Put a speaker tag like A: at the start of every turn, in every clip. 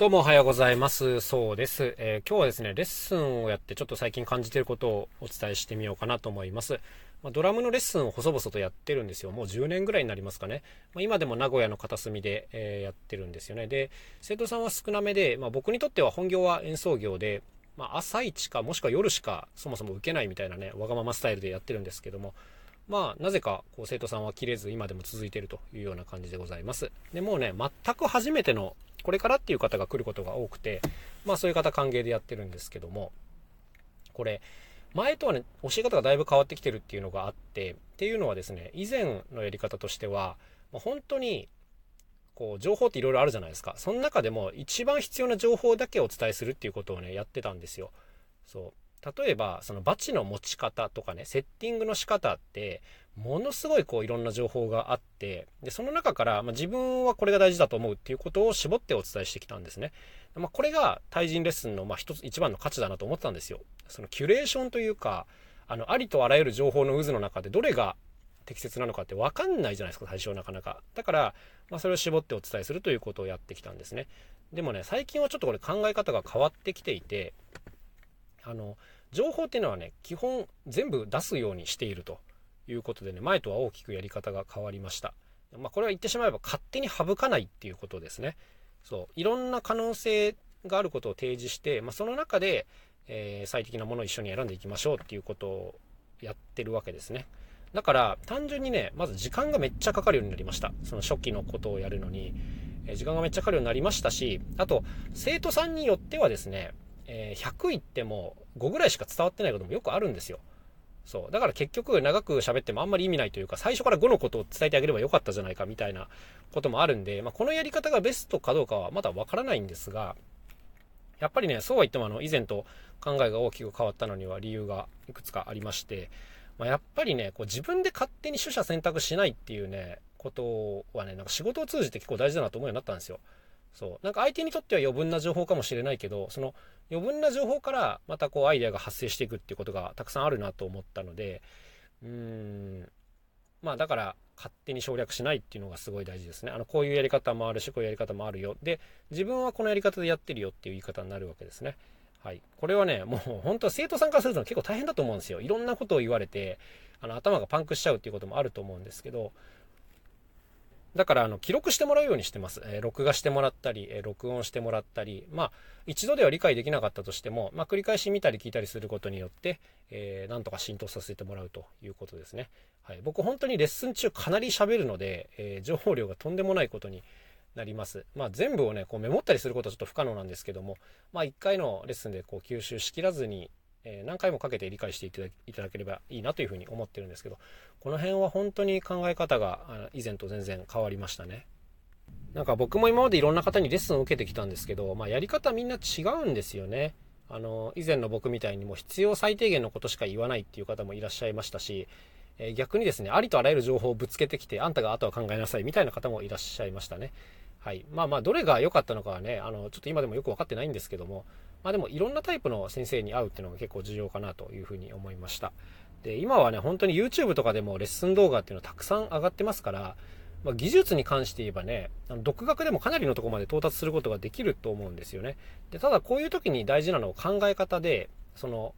A: どうもおはようございます。そうです、えー、今日はですね、レッスンをやってちょっと最近感じていることをお伝えしてみようかなと思います。まあ、ドラムのレッスンを細々とやってるんですよ。もう10年ぐらいになりますかね。まあ、今でも名古屋の片隅で、えー、やってるんですよね。で、生徒さんは少なめで、まあ、僕にとっては本業は演奏業で、まあ、朝一かもしくは夜しかそもそも受けないみたいなね、わがままスタイルでやってるんですけども、まあ、なぜかこう生徒さんは切れず今でも続いているというような感じでございます。で、もうね、全く初めてのこれからっていう方が来ることが多くて、まあそういう方歓迎でやってるんですけども、これ、前とはね、教え方がだいぶ変わってきてるっていうのがあって、っていうのはですね、以前のやり方としては、まあ、本当に、こう、情報っていろいろあるじゃないですか。その中でも一番必要な情報だけをお伝えするっていうことをね、やってたんですよ。そう。例えば、そのバチの持ち方とかね、セッティングの仕方って、ものすごいこういろんな情報があって、で、その中から、まあ、自分はこれが大事だと思うっていうことを絞ってお伝えしてきたんですね。まあ、これが対人レッスンの、まあ、一つ、一番の価値だなと思ってたんですよ。そのキュレーションというか、あの、ありとあらゆる情報の渦の中でどれが適切なのかって分かんないじゃないですか、最初なかなか。だから、まあ、それを絞ってお伝えするということをやってきたんですね。でもね、最近はちょっとこれ考え方が変わってきていて、あの、情報っていうのはね、基本全部出すようにしているということでね、前とは大きくやり方が変わりました。まあ、これは言ってしまえば勝手に省かないっていうことですね。そう。いろんな可能性があることを提示して、まあ、その中で、えー、最適なものを一緒に選んでいきましょうっていうことをやってるわけですね。だから、単純にね、まず時間がめっちゃかかるようになりました。その初期のことをやるのに、え、時間がめっちゃかかるようになりましたし、あと、生徒さんによってはですね、え、100いっても5ぐらいしか伝わってないこともよくあるんですよ。そう。だから結局長く喋ってもあんまり意味ないというか、最初から5のことを伝えてあげればよかったじゃないかみたいなこともあるんで、まあ、このやり方がベストかどうかはまだわからないんですが、やっぱりね、そうは言ってもあの、以前と考えが大きく変わったのには理由がいくつかありまして、まあ、やっぱりね、こう自分で勝手に取捨選択しないっていうね、ことはね、なんか仕事を通じて結構大事だなと思うようになったんですよ。そう。なんか相手にとっては余分な情報かもしれないけど、その余分な情報からまたこうアイデアが発生していくっていうことがたくさんあるなと思ったので、うーん、まあだから勝手に省略しないっていうのがすごい大事ですね。あの、こういうやり方もあるし、こういうやり方もあるよ。で、自分はこのやり方でやってるよっていう言い方になるわけですね。はい。これはね、もう本当は生徒さんからすると結構大変だと思うんですよ。いろんなことを言われて、あの、頭がパンクしちゃうっていうこともあると思うんですけど、だから、あの、記録してもらうようにしてます。えー、録画してもらったり、えー、録音してもらったり、まあ、一度では理解できなかったとしても、まあ、繰り返し見たり聞いたりすることによって、えー、なんとか浸透させてもらうということですね。はい。僕、本当にレッスン中かなり喋るので、えー、情報量がとんでもないことになります。まあ、全部をね、こうメモったりすることはちょっと不可能なんですけども、まあ、一回のレッスンでこう吸収しきらずに、え、何回もかけて理解していただければいいなというふうに思ってるんですけど、この辺は本当に考え方が以前と全然変わりましたね。なんか僕も今までいろんな方にレッスンを受けてきたんですけど、まあ、やり方みんな違うんですよね。あの、以前の僕みたいにも必要最低限のことしか言わないっていう方もいらっしゃいましたし、え逆にですね、ありとあらゆる情報をぶつけてきて、あんたがあとは考えなさいみたいな方もいらっしゃいましたね。はい。まあまあ、どれが良かったのかはね、あの、ちょっと今でもよく分かってないんですけども、まあでもいろんなタイプの先生に会うっていうのが結構重要かなというふうに思いました。で、今はね、本当に YouTube とかでもレッスン動画っていうのたくさん上がってますから、まあ、技術に関して言えばね、あの独学でもかなりのとこまで到達することができると思うんですよね。で、ただこういう時に大事なのは考え方で、その、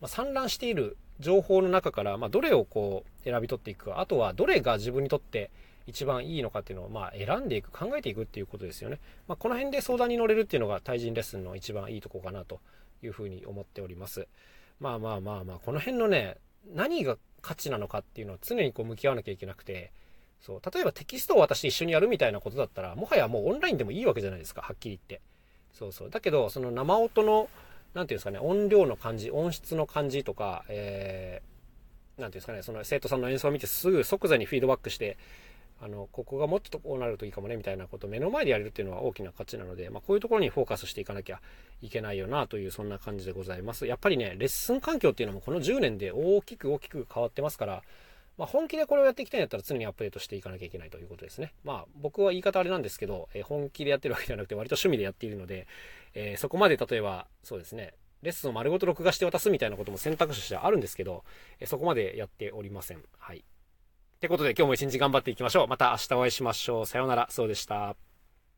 A: まあ、散乱している情報の中から、まあ、どれをこう選び取っていくか、あとはどれが自分にとって一番いいのかっていうのを、まあ、選んでいく、考えていくっていうことですよね。まあ、この辺で相談に乗れるっていうのが対人レッスンの一番いいとこかなというふうに思っております。まあまあまあまあ、この辺のね、何が価値なのかっていうのは常にこう向き合わなきゃいけなくて、そう、例えばテキストを渡して一緒にやるみたいなことだったら、もはやもうオンラインでもいいわけじゃないですか、はっきり言って。そうそう。だけど、その生音の、なんていうんですかね、音量の感じ、音質の感じとか、えー、なんていうんですかね、その生徒さんの演奏を見てすぐ即座にフィードバックして、あの、ここがもっとこうなるといいかもね、みたいなことを目の前でやれるっていうのは大きな価値なので、まあ、こういうところにフォーカスしていかなきゃいけないよな、という、そんな感じでございます。やっぱりね、レッスン環境っていうのもこの10年で大きく大きく変わってますから、まあ、本気でこれをやっていきたいんだったら常にアップデートしていかなきゃいけないということですね。まあ、僕は言い方あれなんですけど、え、本気でやってるわけではなくて割と趣味でやっているので、えー、そこまで例えば、そうですね、レッスンを丸ごと録画して渡すみたいなことも選択肢としてはあるんですけど、え、そこまでやっておりません。はい。ってことで今日も一日頑張っていきましょう。また明日お会いしましょう。さようなら。そうでした。